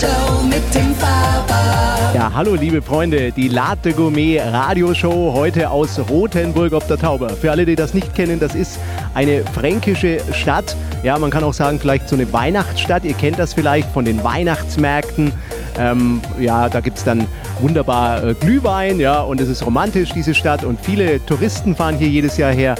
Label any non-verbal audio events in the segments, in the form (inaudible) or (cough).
Show mit dem Faber. Ja, hallo liebe Freunde, die Latte Gourmet Radioshow heute aus Rothenburg ob der Tauber. Für alle, die das nicht kennen, das ist eine fränkische Stadt. Ja, man kann auch sagen, vielleicht so eine Weihnachtsstadt. Ihr kennt das vielleicht von den Weihnachtsmärkten. Ähm, ja, da gibt es dann wunderbar äh, Glühwein, ja, und es ist romantisch, diese Stadt. Und viele Touristen fahren hier jedes Jahr her.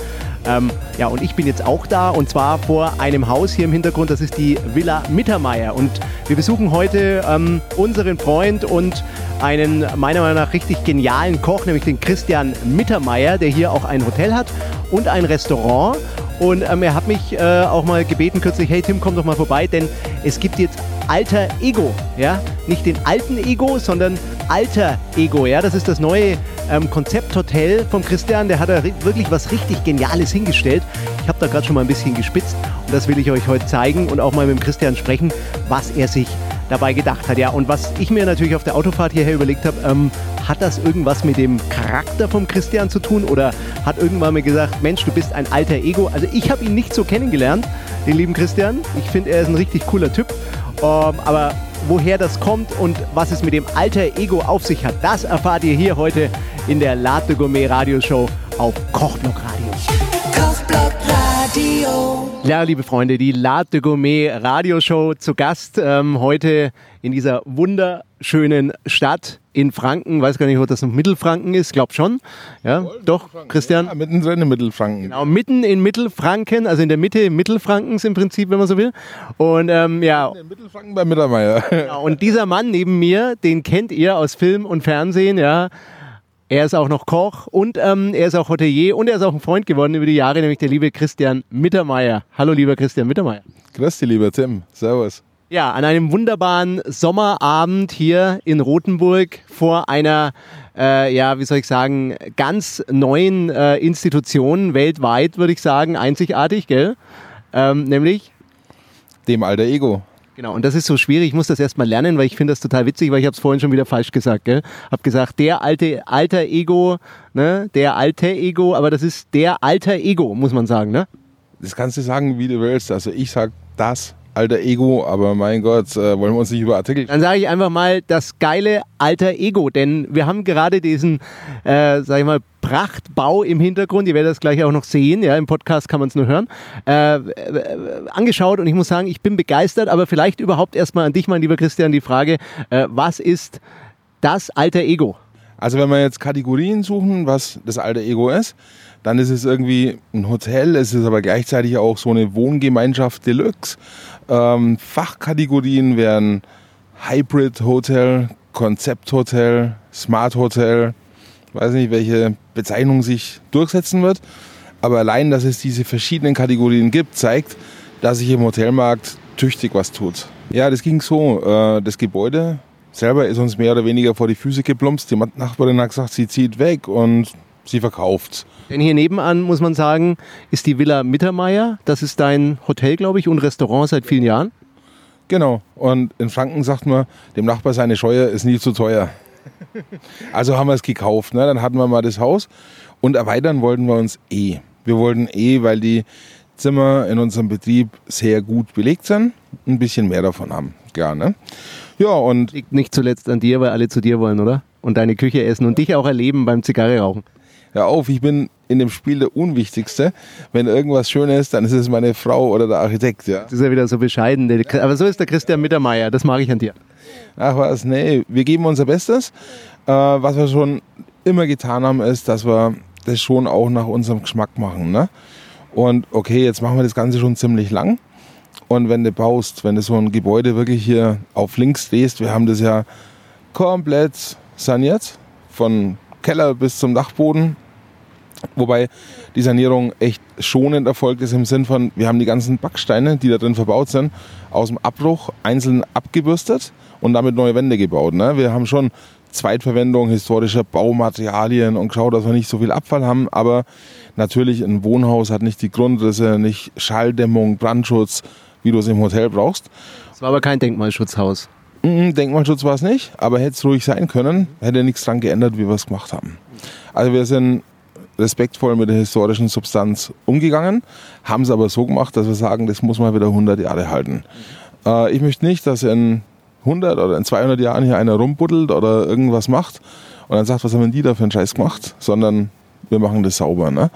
Ähm, ja, und ich bin jetzt auch da und zwar vor einem Haus hier im Hintergrund, das ist die Villa Mittermeier. Und wir besuchen heute ähm, unseren Freund und einen meiner Meinung nach richtig genialen Koch, nämlich den Christian Mittermeier, der hier auch ein Hotel hat und ein Restaurant. Und ähm, er hat mich äh, auch mal gebeten kürzlich, hey Tim, komm doch mal vorbei, denn es gibt jetzt Alter Ego, ja, nicht den alten Ego, sondern Alter Ego, ja, das ist das neue ähm, Konzepthotel vom Christian, der hat da wirklich was richtig Geniales hingestellt. Ich habe da gerade schon mal ein bisschen gespitzt und das will ich euch heute zeigen und auch mal mit dem Christian sprechen, was er sich dabei gedacht hat. Ja, und was ich mir natürlich auf der Autofahrt hierher überlegt habe, ähm, hat das irgendwas mit dem Charakter vom Christian zu tun oder hat irgendwann mir gesagt, Mensch, du bist ein alter Ego. Also ich habe ihn nicht so kennengelernt, den lieben Christian. Ich finde, er ist ein richtig cooler Typ. Ähm, aber woher das kommt und was es mit dem alter Ego auf sich hat, das erfahrt ihr hier heute in der Latte Gourmet Radioshow auf Kochblock Radio. Kochblock Radio. Ja, liebe Freunde, die Latte Gourmet Radioshow zu Gast ähm, heute in dieser wunderschönen Stadt in Franken. Weiß gar nicht, ob das noch Mittelfranken ist. Glaub schon. Ja, doch, Christian. Ja, mittendrin in Mittelfranken. Genau, mitten in Mittelfranken, also in der Mitte Mittelfrankens im Prinzip, wenn man so will. Und ähm, ja, In Mittelfranken bei Mittermeier. Genau, und dieser Mann neben mir, den kennt ihr aus Film und Fernsehen, ja. Er ist auch noch Koch und ähm, er ist auch Hotelier und er ist auch ein Freund geworden über die Jahre, nämlich der liebe Christian Mittermeier. Hallo, lieber Christian Mittermeier. Grüß dich, lieber Tim. Servus. Ja, an einem wunderbaren Sommerabend hier in Rothenburg vor einer, äh, ja, wie soll ich sagen, ganz neuen äh, Institution weltweit, würde ich sagen, einzigartig, gell? Ähm, nämlich Dem alter Ego. Genau, und das ist so schwierig. Ich muss das erstmal lernen, weil ich finde das total witzig, weil ich habe es vorhin schon wieder falsch gesagt. Gell? Hab gesagt, der alte alter Ego, ne? der alte Ego, aber das ist der alter Ego, muss man sagen. Ne? Das kannst du sagen, wie du willst. Also ich sag das alter Ego, aber mein Gott, äh, wollen wir uns nicht über Artikel... Dann sage ich einfach mal das geile alter Ego, denn wir haben gerade diesen, äh, sag ich mal, Prachtbau im Hintergrund, ihr werdet das gleich auch noch sehen, ja, im Podcast kann man es nur hören, äh, äh, angeschaut und ich muss sagen, ich bin begeistert, aber vielleicht überhaupt erstmal an dich, mein lieber Christian, die Frage, äh, was ist das alter Ego? Also wenn wir jetzt Kategorien suchen, was das alter Ego ist, dann ist es irgendwie ein Hotel, es ist aber gleichzeitig auch so eine Wohngemeinschaft Deluxe. Ähm, Fachkategorien wären Hybrid Hotel, Konzept Hotel, Smart Hotel, weiß nicht, welche Bezeichnung sich durchsetzen wird. Aber allein, dass es diese verschiedenen Kategorien gibt, zeigt, dass sich im Hotelmarkt tüchtig was tut. Ja, das ging so. Äh, das Gebäude selber ist uns mehr oder weniger vor die Füße geplumpst. Die Nachbarin hat gesagt, sie zieht weg und sie verkauft. Denn hier nebenan, muss man sagen, ist die Villa Mittermeier. Das ist dein Hotel, glaube ich, und Restaurant seit vielen Jahren. Genau. Und in Franken sagt man, dem Nachbar seine Scheue ist nie zu teuer. (laughs) Also haben wir es gekauft. Ne? Dann hatten wir mal das Haus und erweitern wollten wir uns eh. Wir wollten eh, weil die Zimmer in unserem Betrieb sehr gut belegt sind, ein bisschen mehr davon haben. Klar, ne? Ja, und Liegt nicht zuletzt an dir, weil alle zu dir wollen, oder? Und deine Küche essen und dich auch erleben beim Zigarre rauchen. hör auf, ich bin in dem Spiel der Unwichtigste. Wenn irgendwas schön ist, dann ist es meine Frau oder der Architekt. Ja. Das ist ja wieder so bescheiden. Aber so ist der Christian Mittermeier. Das mag ich an dir. Ach was, nee, wir geben unser Bestes. Äh, was wir schon immer getan haben, ist, dass wir das schon auch nach unserem Geschmack machen. Ne? Und okay, jetzt machen wir das Ganze schon ziemlich lang. Und wenn du baust, wenn du so ein Gebäude wirklich hier auf links drehst, wir haben das ja komplett saniert, von Keller bis zum Dachboden. Wobei die Sanierung echt schonend erfolgt ist im Sinn von, wir haben die ganzen Backsteine, die da drin verbaut sind, aus dem Abbruch einzeln abgebürstet und damit neue Wände gebaut. Ne? Wir haben schon Zweitverwendung historischer Baumaterialien und geschaut, dass wir nicht so viel Abfall haben. Aber natürlich, ein Wohnhaus hat nicht die Grundrisse, nicht Schalldämmung, Brandschutz, wie du es im Hotel brauchst. Es war aber kein Denkmalschutzhaus. Denkmalschutz war es nicht, aber hätte es ruhig sein können, hätte nichts dran geändert, wie wir es gemacht haben. Also wir sind respektvoll mit der historischen Substanz umgegangen, haben es aber so gemacht, dass wir sagen, das muss mal wieder 100 Jahre halten. Äh, ich möchte nicht, dass in 100 oder in 200 Jahren hier einer rumbuddelt oder irgendwas macht und dann sagt, was haben denn die da für einen Scheiß gemacht, sondern wir machen das sauber. Ne?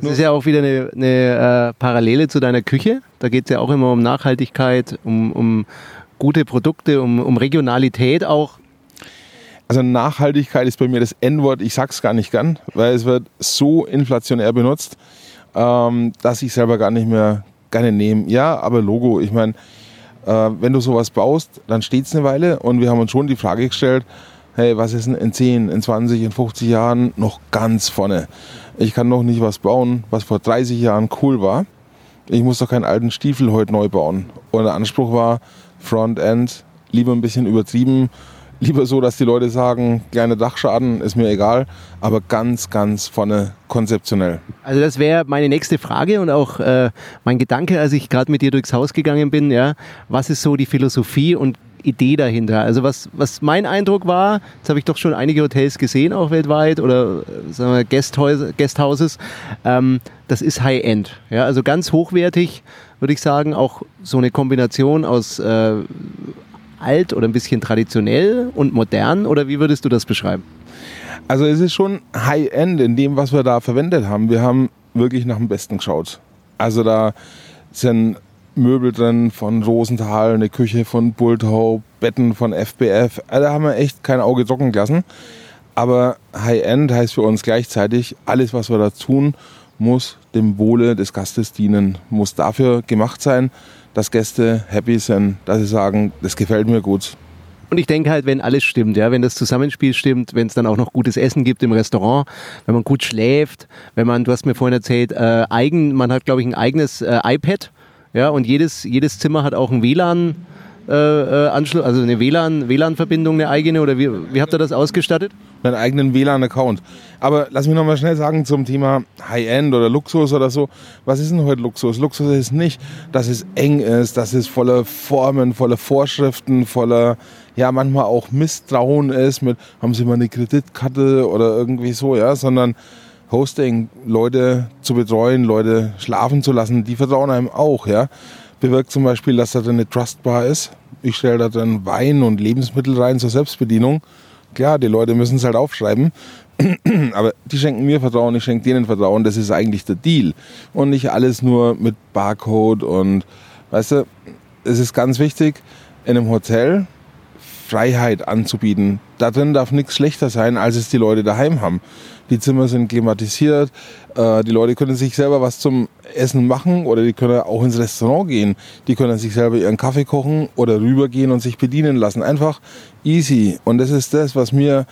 Das ist ja auch wieder eine, eine äh, Parallele zu deiner Küche. Da geht es ja auch immer um Nachhaltigkeit, um, um gute Produkte, um, um Regionalität auch. Also Nachhaltigkeit ist bei mir das N-Wort, ich sag's gar nicht gern, weil es wird so inflationär benutzt, ähm, dass ich selber gar nicht mehr gerne nehme. Ja, aber Logo, ich meine, äh, wenn du sowas baust, dann steht's eine Weile und wir haben uns schon die Frage gestellt, hey, was ist denn in 10, in 20, in 50 Jahren noch ganz vorne? Ich kann noch nicht was bauen, was vor 30 Jahren cool war. Ich muss doch keinen alten Stiefel heute neu bauen. Und der Anspruch war, Frontend, lieber ein bisschen übertrieben, lieber so, dass die Leute sagen, kleine Dachschaden ist mir egal, aber ganz, ganz vorne konzeptionell. Also das wäre meine nächste Frage und auch äh, mein Gedanke, als ich gerade mit dir durchs Haus gegangen bin. Ja, was ist so die Philosophie und Idee dahinter? Also was, was mein Eindruck war, jetzt habe ich doch schon einige Hotels gesehen, auch weltweit oder äh, sagen wir Guesthäuser, Guesthouses, ähm, das ist High-End. Ja, also ganz hochwertig, würde ich sagen, auch so eine Kombination aus äh, alt oder ein bisschen traditionell und modern oder wie würdest du das beschreiben? Also es ist schon High-End in dem, was wir da verwendet haben. Wir haben wirklich nach dem Besten geschaut. Also da sind Möbel drin von Rosenthal, eine Küche von Bulthope, Betten von FBF. Also da haben wir echt kein Auge trocken gelassen. Aber High-End heißt für uns gleichzeitig, alles, was wir da tun, muss dem Wohle des Gastes dienen, muss dafür gemacht sein, dass Gäste happy sind, dass sie sagen, das gefällt mir gut. Und ich denke halt, wenn alles stimmt, ja, wenn das Zusammenspiel stimmt, wenn es dann auch noch gutes Essen gibt im Restaurant, wenn man gut schläft, wenn man, du hast mir vorhin erzählt, äh, eigen, man hat, glaube ich, ein eigenes äh, iPad, ja, und jedes, jedes Zimmer hat auch ein WLAN. Äh, äh, Anschluss, also eine WLAN, WLAN-Verbindung, eine eigene oder wie, wie habt ihr das ausgestattet? Einen eigenen WLAN-Account. Aber lass mich nochmal schnell sagen zum Thema High-End oder Luxus oder so. Was ist denn heute Luxus? Luxus ist nicht, dass es eng ist, dass es voller Formen, voller Vorschriften, voller, ja, manchmal auch Misstrauen ist mit, haben Sie mal eine Kreditkarte oder irgendwie so, ja, sondern Hosting, Leute zu betreuen, Leute schlafen zu lassen, die vertrauen einem auch, ja. Bewirkt zum Beispiel, dass da eine Trustbar ist. Ich stelle da dann Wein und Lebensmittel rein zur Selbstbedienung. Klar, die Leute müssen es halt aufschreiben. (clears throat) Aber die schenken mir Vertrauen, ich schenke denen Vertrauen. Das ist eigentlich der Deal. Und nicht alles nur mit Barcode und, weißt du, es ist ganz wichtig, in einem Hotel Freiheit anzubieten. Da drin darf nichts schlechter sein, als es die Leute daheim haben. Die Zimmer sind klimatisiert, äh, die Leute können sich selber was zum Essen machen oder die können auch ins Restaurant gehen. Die können sich selber ihren Kaffee kochen oder rübergehen und sich bedienen lassen. Einfach easy. Und das ist das, was mir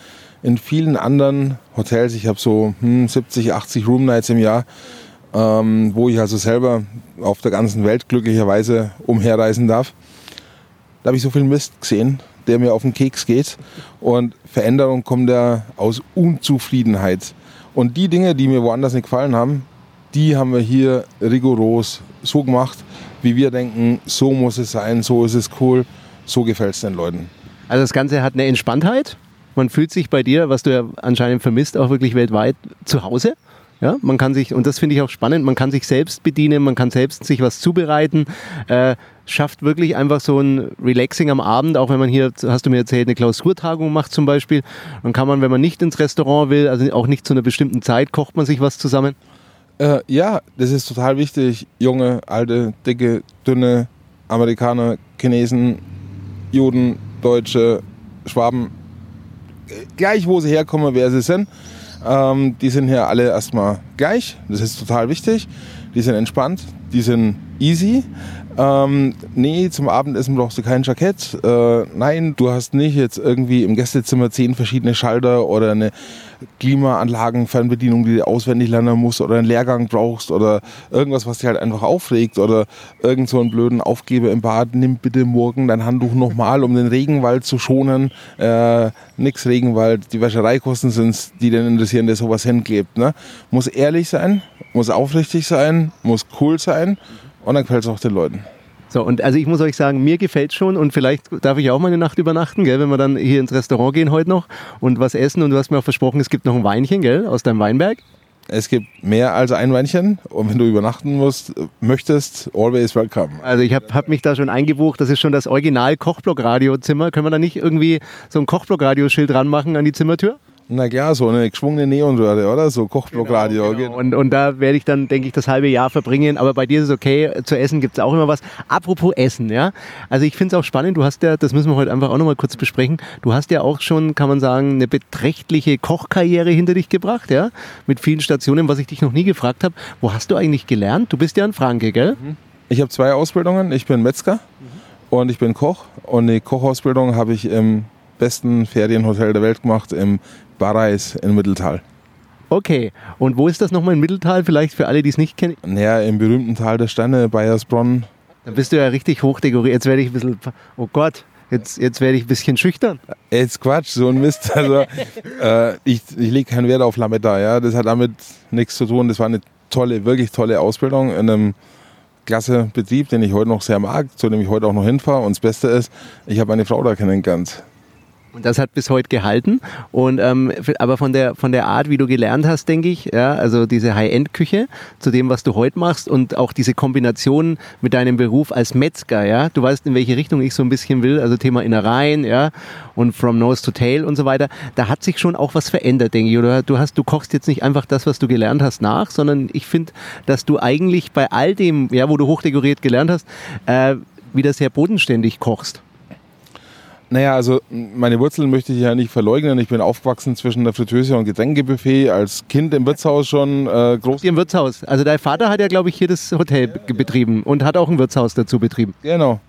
in vielen anderen Hotels, ich habe so hm, 70, 80 Room Nights im Jahr, ähm, wo ich also selber auf der ganzen Welt glücklicherweise umherreisen darf. Da habe ich so viel Mist gesehen, der mir auf den Keks geht. Und Veränderung kommt ja aus Unzufriedenheit. Und die Dinge, die mir woanders nicht gefallen haben, die haben wir hier rigoros so gemacht, wie wir denken, so muss es sein, so ist es cool, so gefällt es den Leuten. Also das Ganze hat eine Entspanntheit. Man fühlt sich bei dir, was du ja anscheinend vermisst, auch wirklich weltweit zu Hause. Ja, man kann sich, und das finde ich auch spannend, man kann sich selbst bedienen, man kann selbst sich was zubereiten, äh, schafft wirklich einfach so ein Relaxing am Abend, auch wenn man hier, hast du mir erzählt, eine Klausurtagung macht zum Beispiel, dann kann man, wenn man nicht ins Restaurant will, also auch nicht zu einer bestimmten Zeit, kocht man sich was zusammen. Äh, ja, das ist total wichtig. Junge, alte, dicke, dünne Amerikaner, Chinesen, Juden, Deutsche, Schwaben, gleich wo sie herkommen, wer sie sind ähm, die sind hier alle erstmal gleich. Das ist total wichtig. Die sind entspannt, die sind easy. Ähm, nee, zum Abendessen brauchst du kein Jackett. Äh, nein, du hast nicht jetzt irgendwie im Gästezimmer zehn verschiedene Schalter oder eine Klimaanlagen-Fernbedienung, die du auswendig lernen musst oder einen Lehrgang brauchst oder irgendwas, was dich halt einfach aufregt oder irgend so einen blöden Aufgeber im Bad, nimm bitte morgen dein Handtuch nochmal, um den Regenwald zu schonen. Äh, nix Regenwald, die Wäschereikosten sind die den interessieren, der sowas hinklebt. Ne? Muss ehrlich sein, muss aufrichtig sein, muss cool sein und dann gefällt es auch den Leuten. So, und also ich muss euch sagen, mir gefällt schon und vielleicht darf ich auch mal eine Nacht übernachten, gell, wenn wir dann hier ins Restaurant gehen heute noch und was essen und du hast mir auch versprochen, es gibt noch ein Weinchen, gell, aus deinem Weinberg. Es gibt mehr als ein Weinchen und wenn du übernachten musst, möchtest, always welcome. Also ich habe hab mich da schon eingebucht, das ist schon das Original Kochblock-Radiozimmer. Können wir da nicht irgendwie so ein Kochblock-Radioschild ranmachen an die Zimmertür? Na klar, so eine geschwungene Neonröhre, oder? So Kochblockradio. Genau. Und, und da werde ich dann, denke ich, das halbe Jahr verbringen. Aber bei dir ist es okay. Zu essen gibt es auch immer was. Apropos Essen, ja. Also ich finde es auch spannend. Du hast ja, das müssen wir heute einfach auch nochmal kurz besprechen. Du hast ja auch schon, kann man sagen, eine beträchtliche Kochkarriere hinter dich gebracht, ja. Mit vielen Stationen, was ich dich noch nie gefragt habe. Wo hast du eigentlich gelernt? Du bist ja ein Franke, gell? Ich habe zwei Ausbildungen. Ich bin Metzger und ich bin Koch. Und die Kochausbildung habe ich im besten Ferienhotel der Welt gemacht, im Barreis in Mitteltal. Okay, und wo ist das nochmal in Mitteltal? Vielleicht für alle, die es nicht kennen. Naja, im berühmten Tal der Sterne, Bayersbronn. Da bist du ja richtig hochdekoriert. Jetzt werde ich ein bisschen, oh Gott, jetzt, jetzt werde ich ein bisschen schüchtern. Jetzt Quatsch, so ein Mist. (laughs) Also, äh, ich, ich lege keinen Wert auf Lametta, ja. Das hat damit nichts zu tun. Das war eine tolle, wirklich tolle Ausbildung in einem klasse Betrieb, den ich heute noch sehr mag, zu dem ich heute auch noch hinfahre. Und das Beste ist, ich habe meine Frau da kennengelernt. Und das hat bis heute gehalten. Und ähm, aber von der von der Art, wie du gelernt hast, denke ich, ja, also diese High-End-Küche zu dem, was du heute machst und auch diese Kombination mit deinem Beruf als Metzger, ja, du weißt, in welche Richtung ich so ein bisschen will, also Thema Innereien, ja, und from nose to tail und so weiter. Da hat sich schon auch was verändert, denke ich. Oder du hast, du kochst jetzt nicht einfach das, was du gelernt hast, nach, sondern ich finde, dass du eigentlich bei all dem, ja, wo du hochdekoriert gelernt hast, äh, wieder sehr bodenständig kochst. Naja, also meine Wurzeln möchte ich ja nicht verleugnen. Ich bin aufgewachsen zwischen der Fritteuse und Getränkebuffet, als Kind im Wirtshaus schon äh, groß. Im Wirtshaus. Also dein Vater hat ja, glaube ich, hier das Hotel ja, betrieben und hat auch ein Wirtshaus dazu betrieben. Genau.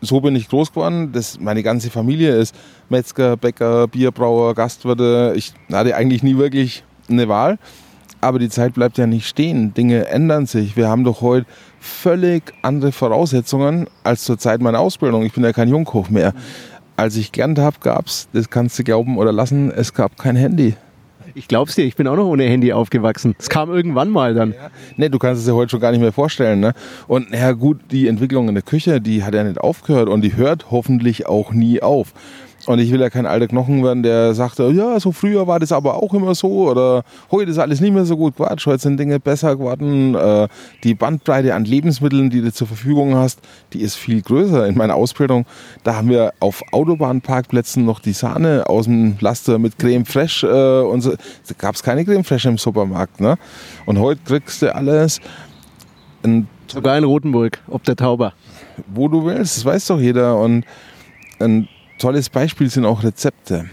So bin ich groß geworden. Das, meine ganze Familie ist Metzger, Bäcker, Bierbrauer, Gastwirte. Ich hatte eigentlich nie wirklich eine Wahl. Aber die Zeit bleibt ja nicht stehen. Dinge ändern sich. Wir haben doch heute völlig andere Voraussetzungen als zur Zeit meiner Ausbildung. Ich bin ja kein Jungkoch mehr. Mhm als ich gelernt habe, gab es, das kannst du glauben oder lassen, es gab kein Handy. Ich glaub's dir, ich bin auch noch ohne Handy aufgewachsen. Es kam irgendwann mal dann. Ja. Ne, du kannst es dir heute schon gar nicht mehr vorstellen. Ne? Und ja gut, die Entwicklung in der Küche, die hat ja nicht aufgehört und die hört hoffentlich auch nie auf. Und ich will ja kein alter Knochen werden, der sagt, ja, so früher war das aber auch immer so oder heute ist alles nicht mehr so gut. Quatsch, heute sind Dinge besser geworden. Äh, die Bandbreite an Lebensmitteln, die du zur Verfügung hast, die ist viel größer. In meiner Ausbildung, da haben wir auf Autobahnparkplätzen noch die Sahne aus dem Laster mit Creme Fraiche äh, und so. Da gab es keine Creme Fraiche im Supermarkt. Ne? Und heute kriegst du alles. Sogar in Rotenburg, ob der Tauber. Wo du willst, das weiß doch jeder. Und ein tolles Beispiel sind auch Rezepte.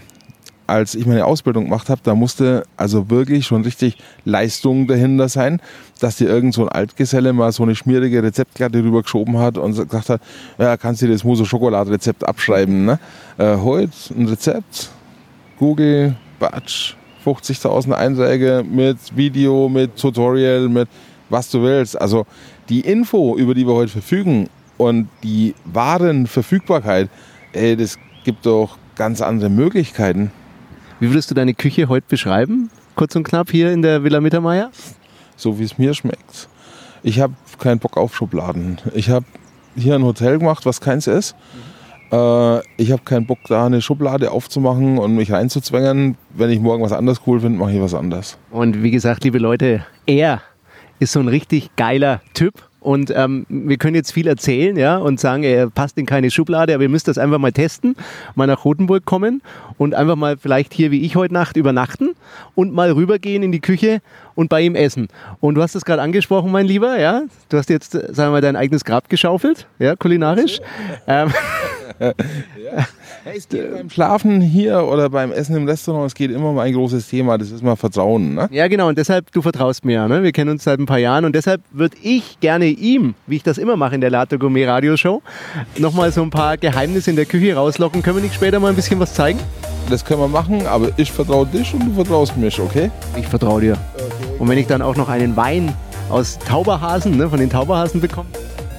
Als ich meine Ausbildung gemacht habe, da musste also wirklich schon richtig Leistung dahinter sein, dass dir irgend so ein Altgeselle mal so eine schmierige Rezeptkarte rübergeschoben hat und gesagt hat, ja, kannst du das Muso Schokolade-Rezept abschreiben. Ne? Äh, heute ein Rezept, Google, Batsch, 50.000 Einträge mit Video, mit Tutorial, mit was du willst. Also die Info, über die wir heute verfügen und die wahren Verfügbarkeit, ey, das gibt doch ganz andere Möglichkeiten. Wie würdest du deine Küche heute beschreiben? Kurz und knapp hier in der Villa Mittermeier? So wie es mir schmeckt. Ich habe keinen Bock auf Schubladen. Ich habe hier ein Hotel gemacht, was keins ist. Mhm. Äh, ich habe keinen Bock, da eine Schublade aufzumachen und mich reinzuzwängen. Wenn ich morgen was anderes cool finde, mache ich was anderes. Und wie gesagt, liebe Leute, er ist so ein richtig geiler Typ und ähm, wir können jetzt viel erzählen, ja, und sagen, er passt in keine Schublade, aber ihr müsst das einfach mal testen, mal nach Rotenburg kommen und einfach mal vielleicht hier wie ich heute Nacht übernachten und mal rübergehen in die Küche und bei ihm essen. Und du hast es gerade angesprochen, mein Lieber, ja. Du hast jetzt, sagen wir mal, dein eigenes Grab geschaufelt, ja, kulinarisch. Ähm, (laughs) (laughs) ja. Es geht beim Schlafen hier oder beim Essen im Restaurant, es geht immer um ein großes Thema, das ist mal Vertrauen. Ne? Ja, genau, und deshalb, du vertraust mir ja, ne? wir kennen uns seit ein paar Jahren und deshalb würde ich gerne ihm, wie ich das immer mache in der Latte Gourmet Radioshow, nochmal so ein paar Geheimnisse in der Küche rauslocken. Können wir nicht später mal ein bisschen was zeigen? Das können wir machen, aber ich vertraue dich und du vertraust mich, okay? Ich vertraue dir. Okay. Und wenn ich dann auch noch einen Wein aus Tauberhasen, ne, von den Tauberhasen bekomme,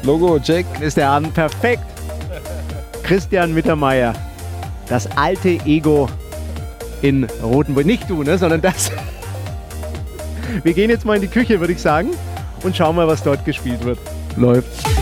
Logo, check. Ist der Abend perfekt. Christian Mittermeier, das alte Ego in Rotenburg. Nicht du, ne, sondern das. Wir gehen jetzt mal in die Küche, würde ich sagen, und schauen mal, was dort gespielt wird. Läuft.